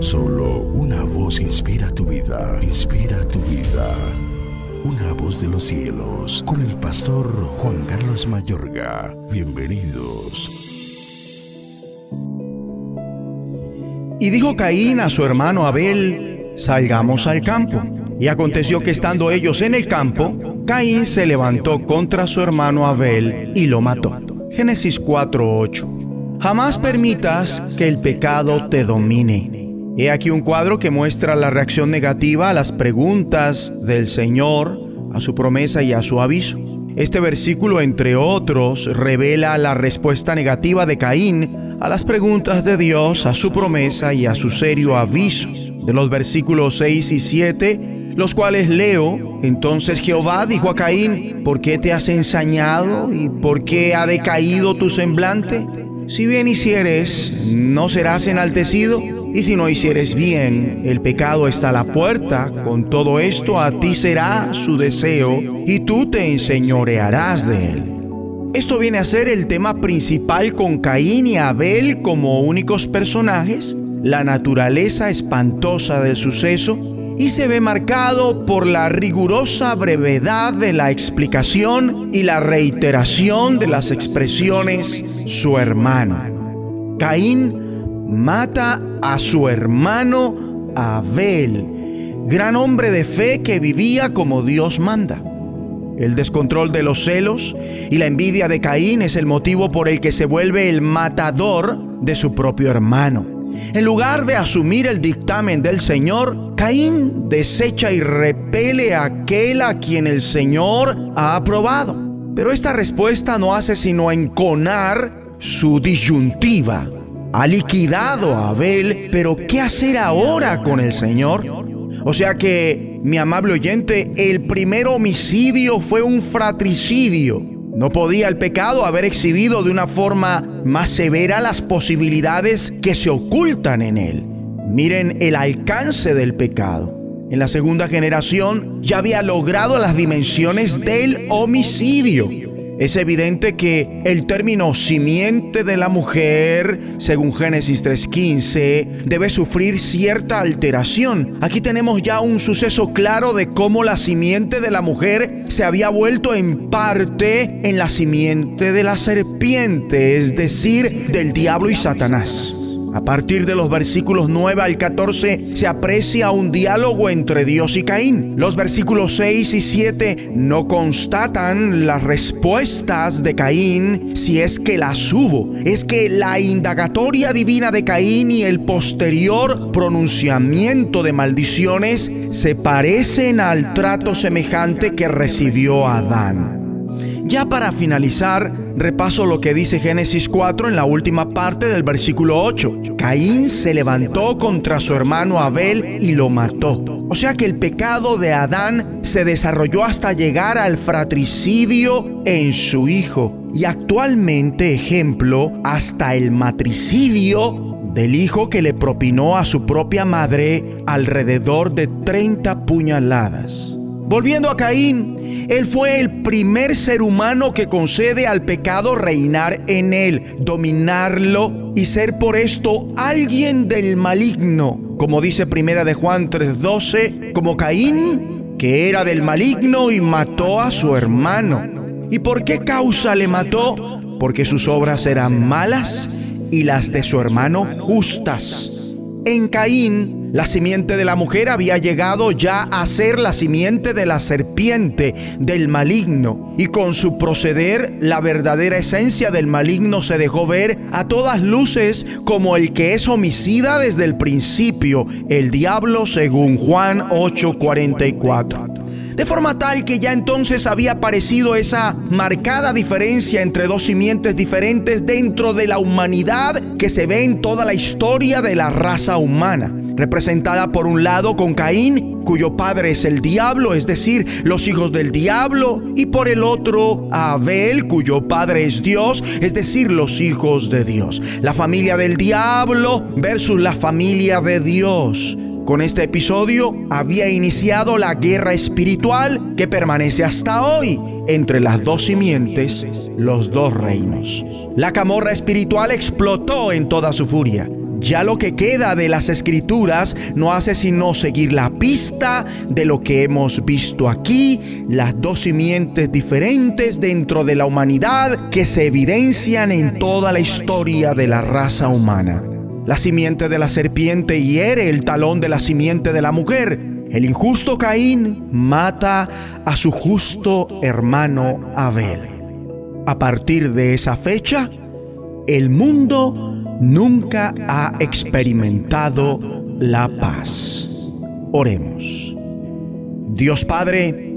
Solo una voz inspira tu vida, inspira tu vida. Una voz de los cielos, con el pastor Juan Carlos Mayorga. Bienvenidos. Y dijo Caín a su hermano Abel, salgamos al campo. Y aconteció que estando ellos en el campo, Caín se levantó contra su hermano Abel y lo mató. Génesis 4:8. Jamás permitas que el pecado te domine. He aquí un cuadro que muestra la reacción negativa a las preguntas del Señor, a su promesa y a su aviso. Este versículo, entre otros, revela la respuesta negativa de Caín a las preguntas de Dios, a su promesa y a su serio aviso. De los versículos 6 y 7, los cuales leo. Entonces Jehová dijo a Caín, ¿por qué te has ensañado y por qué ha decaído tu semblante? Si bien hicieres, no serás enaltecido, y si no hicieres bien, el pecado está a la puerta, con todo esto a ti será su deseo, y tú te enseñorearás de él. Esto viene a ser el tema principal con Caín y Abel como únicos personajes, la naturaleza espantosa del suceso y se ve marcado por la rigurosa brevedad de la explicación y la reiteración de las expresiones su hermano. Caín mata a su hermano Abel, gran hombre de fe que vivía como Dios manda. El descontrol de los celos y la envidia de Caín es el motivo por el que se vuelve el matador de su propio hermano. En lugar de asumir el dictamen del Señor, Caín desecha y repele a aquel a quien el Señor ha aprobado. Pero esta respuesta no hace sino enconar su disyuntiva. Ha liquidado a Abel, pero ¿qué hacer ahora con el Señor? O sea que, mi amable oyente, el primer homicidio fue un fratricidio no podía el pecado haber exhibido de una forma más severa las posibilidades que se ocultan en él. Miren el alcance del pecado. En la segunda generación ya había logrado las dimensiones del homicidio. Es evidente que el término simiente de la mujer, según Génesis 3.15, debe sufrir cierta alteración. Aquí tenemos ya un suceso claro de cómo la simiente de la mujer se había vuelto en parte en la simiente de la serpiente, es decir, del diablo y Satanás. A partir de los versículos 9 al 14 se aprecia un diálogo entre Dios y Caín. Los versículos 6 y 7 no constatan las respuestas de Caín si es que las hubo. Es que la indagatoria divina de Caín y el posterior pronunciamiento de maldiciones se parecen al trato semejante que recibió Adán. Ya para finalizar, repaso lo que dice Génesis 4 en la última parte del versículo 8. Caín se levantó contra su hermano Abel y lo mató. O sea que el pecado de Adán se desarrolló hasta llegar al fratricidio en su hijo. Y actualmente, ejemplo, hasta el matricidio del hijo que le propinó a su propia madre alrededor de 30 puñaladas. Volviendo a Caín, él fue el primer ser humano que concede al pecado reinar en él, dominarlo y ser por esto alguien del maligno. Como dice Primera de Juan 3:12, como Caín, que era del maligno y mató a su hermano. ¿Y por qué causa le mató? Porque sus obras eran malas y las de su hermano justas. En Caín, la simiente de la mujer había llegado ya a ser la simiente de la serpiente, del maligno, y con su proceder la verdadera esencia del maligno se dejó ver a todas luces como el que es homicida desde el principio, el diablo según Juan 8:44 de forma tal que ya entonces había aparecido esa marcada diferencia entre dos simientes diferentes dentro de la humanidad que se ve en toda la historia de la raza humana representada por un lado con Caín, cuyo padre es el diablo, es decir, los hijos del diablo, y por el otro a Abel, cuyo padre es Dios, es decir, los hijos de Dios. La familia del diablo versus la familia de Dios. Con este episodio había iniciado la guerra espiritual que permanece hasta hoy entre las dos simientes, los dos reinos. La camorra espiritual explotó en toda su furia. Ya lo que queda de las escrituras no hace sino seguir la pista de lo que hemos visto aquí, las dos simientes diferentes dentro de la humanidad que se evidencian en toda la historia de la raza humana. La simiente de la serpiente hiere el talón de la simiente de la mujer. El injusto Caín mata a su justo hermano Abel. A partir de esa fecha, el mundo nunca ha experimentado la paz. Oremos. Dios Padre,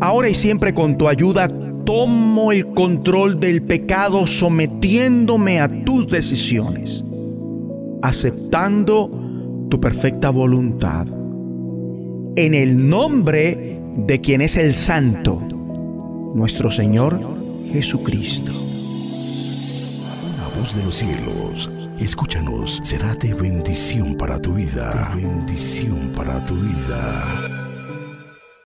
ahora y siempre con tu ayuda tomo el control del pecado sometiéndome a tus decisiones, aceptando tu perfecta voluntad. En el nombre de quien es el Santo, nuestro Señor Jesucristo de los cielos, escúchanos, será de bendición para tu vida. bendición para tu vida.